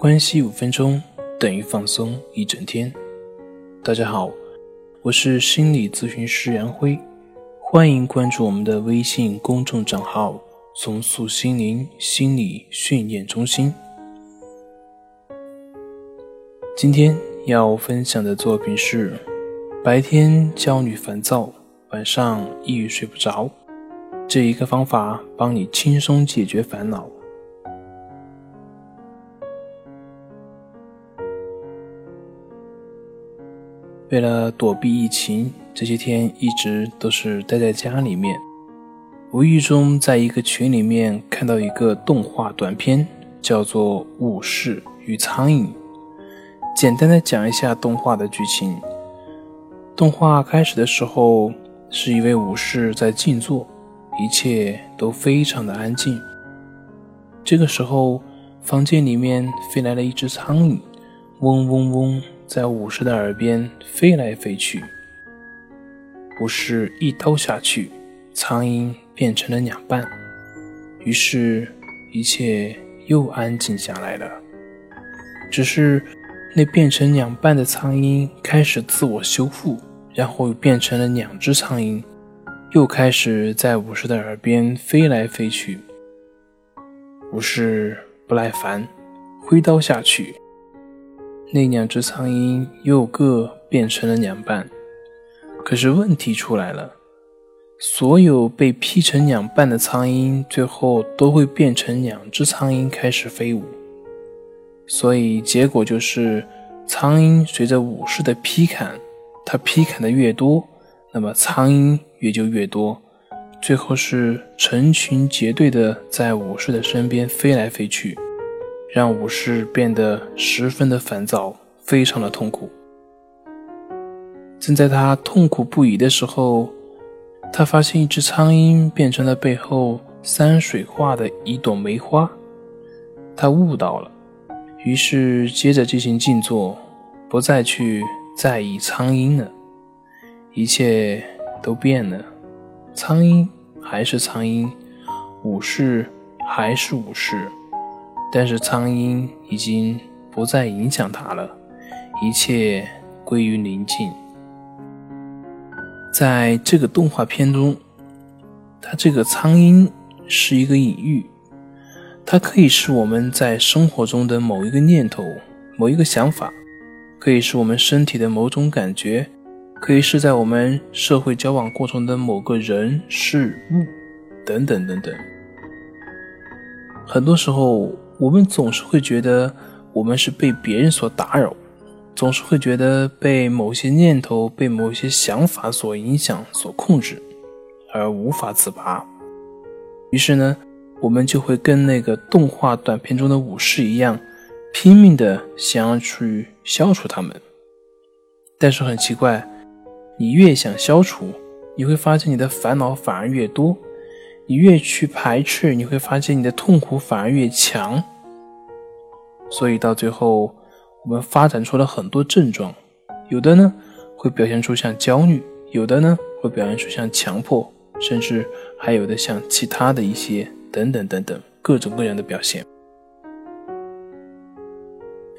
关系五分钟等于放松一整天。大家好，我是心理咨询师杨辉，欢迎关注我们的微信公众账号“重塑心灵心理训练中心”。今天要分享的作品是：白天焦虑烦躁，晚上抑郁睡不着，这一个方法帮你轻松解决烦恼。为了躲避疫情，这些天一直都是待在家里面。无意中在一个群里面看到一个动画短片，叫做《武士与苍蝇》。简单的讲一下动画的剧情。动画开始的时候，是一位武士在静坐，一切都非常的安静。这个时候，房间里面飞来了一只苍蝇，嗡嗡嗡。在武士的耳边飞来飞去，武士一刀下去，苍蝇变成了两半，于是，一切又安静下来了。只是那变成两半的苍蝇开始自我修复，然后又变成了两只苍蝇，又开始在武士的耳边飞来飞去。武士不耐烦，挥刀下去。那两只苍蝇又各变成了两半，可是问题出来了：所有被劈成两半的苍蝇，最后都会变成两只苍蝇开始飞舞。所以结果就是，苍蝇随着武士的劈砍，它劈砍的越多，那么苍蝇也就越多，最后是成群结队的在武士的身边飞来飞去。让武士变得十分的烦躁，非常的痛苦。正在他痛苦不已的时候，他发现一只苍蝇变成了背后山水画的一朵梅花。他悟到了，于是接着进行静坐，不再去在意苍蝇了。一切都变了，苍蝇还是苍蝇，武士还是武士。但是苍蝇已经不再影响他了，一切归于宁静。在这个动画片中，它这个苍蝇是一个隐喻，它可以是我们在生活中的某一个念头、某一个想法，可以是我们身体的某种感觉，可以是在我们社会交往过程的某个人事物，等等等等。很多时候。我们总是会觉得我们是被别人所打扰，总是会觉得被某些念头、被某些想法所影响、所控制，而无法自拔。于是呢，我们就会跟那个动画短片中的武士一样，拼命的想要去消除他们。但是很奇怪，你越想消除，你会发现你的烦恼反而越多。你越去排斥，你会发现你的痛苦反而越强。所以到最后，我们发展出了很多症状，有的呢会表现出像焦虑，有的呢会表现出像强迫，甚至还有的像其他的一些等等等等各种各样的表现。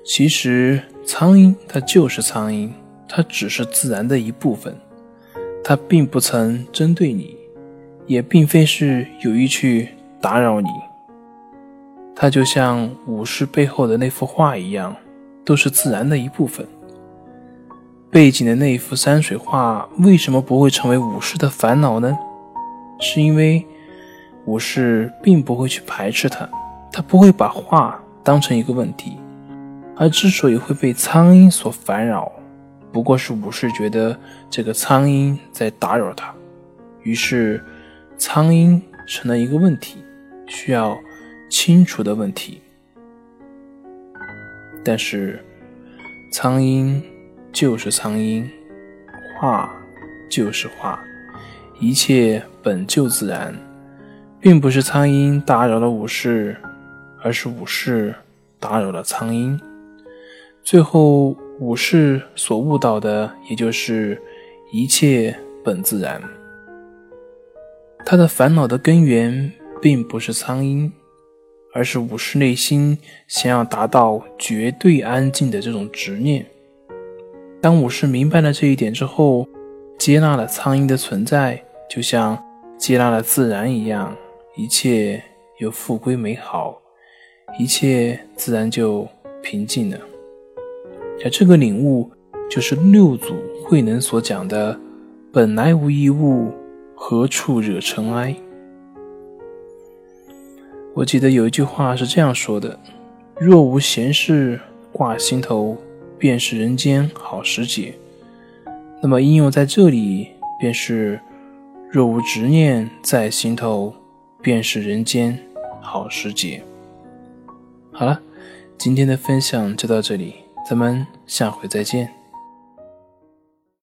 其实苍蝇它就是苍蝇，它只是自然的一部分，它并不曾针对你。也并非是有意去打扰你，它就像武士背后的那幅画一样，都是自然的一部分。背景的那一幅山水画为什么不会成为武士的烦恼呢？是因为武士并不会去排斥它，他不会把画当成一个问题。而之所以会被苍蝇所烦扰，不过是武士觉得这个苍蝇在打扰他，于是。苍蝇成了一个问题，需要清除的问题。但是，苍蝇就是苍蝇，画就是画，一切本就自然，并不是苍蝇打扰了武士，而是武士打扰了苍蝇。最后，武士所悟到的，也就是一切本自然。他的烦恼的根源并不是苍蝇，而是武士内心想要达到绝对安静的这种执念。当武士明白了这一点之后，接纳了苍蝇的存在，就像接纳了自然一样，一切又复归美好，一切自然就平静了。而这个领悟，就是六祖慧能所讲的“本来无一物，何处惹尘埃”。我记得有一句话是这样说的：“若无闲事挂心头，便是人间好时节。”那么应用在这里，便是“若无执念在心头，便是人间好时节。”好了，今天的分享就到这里，咱们下回再见。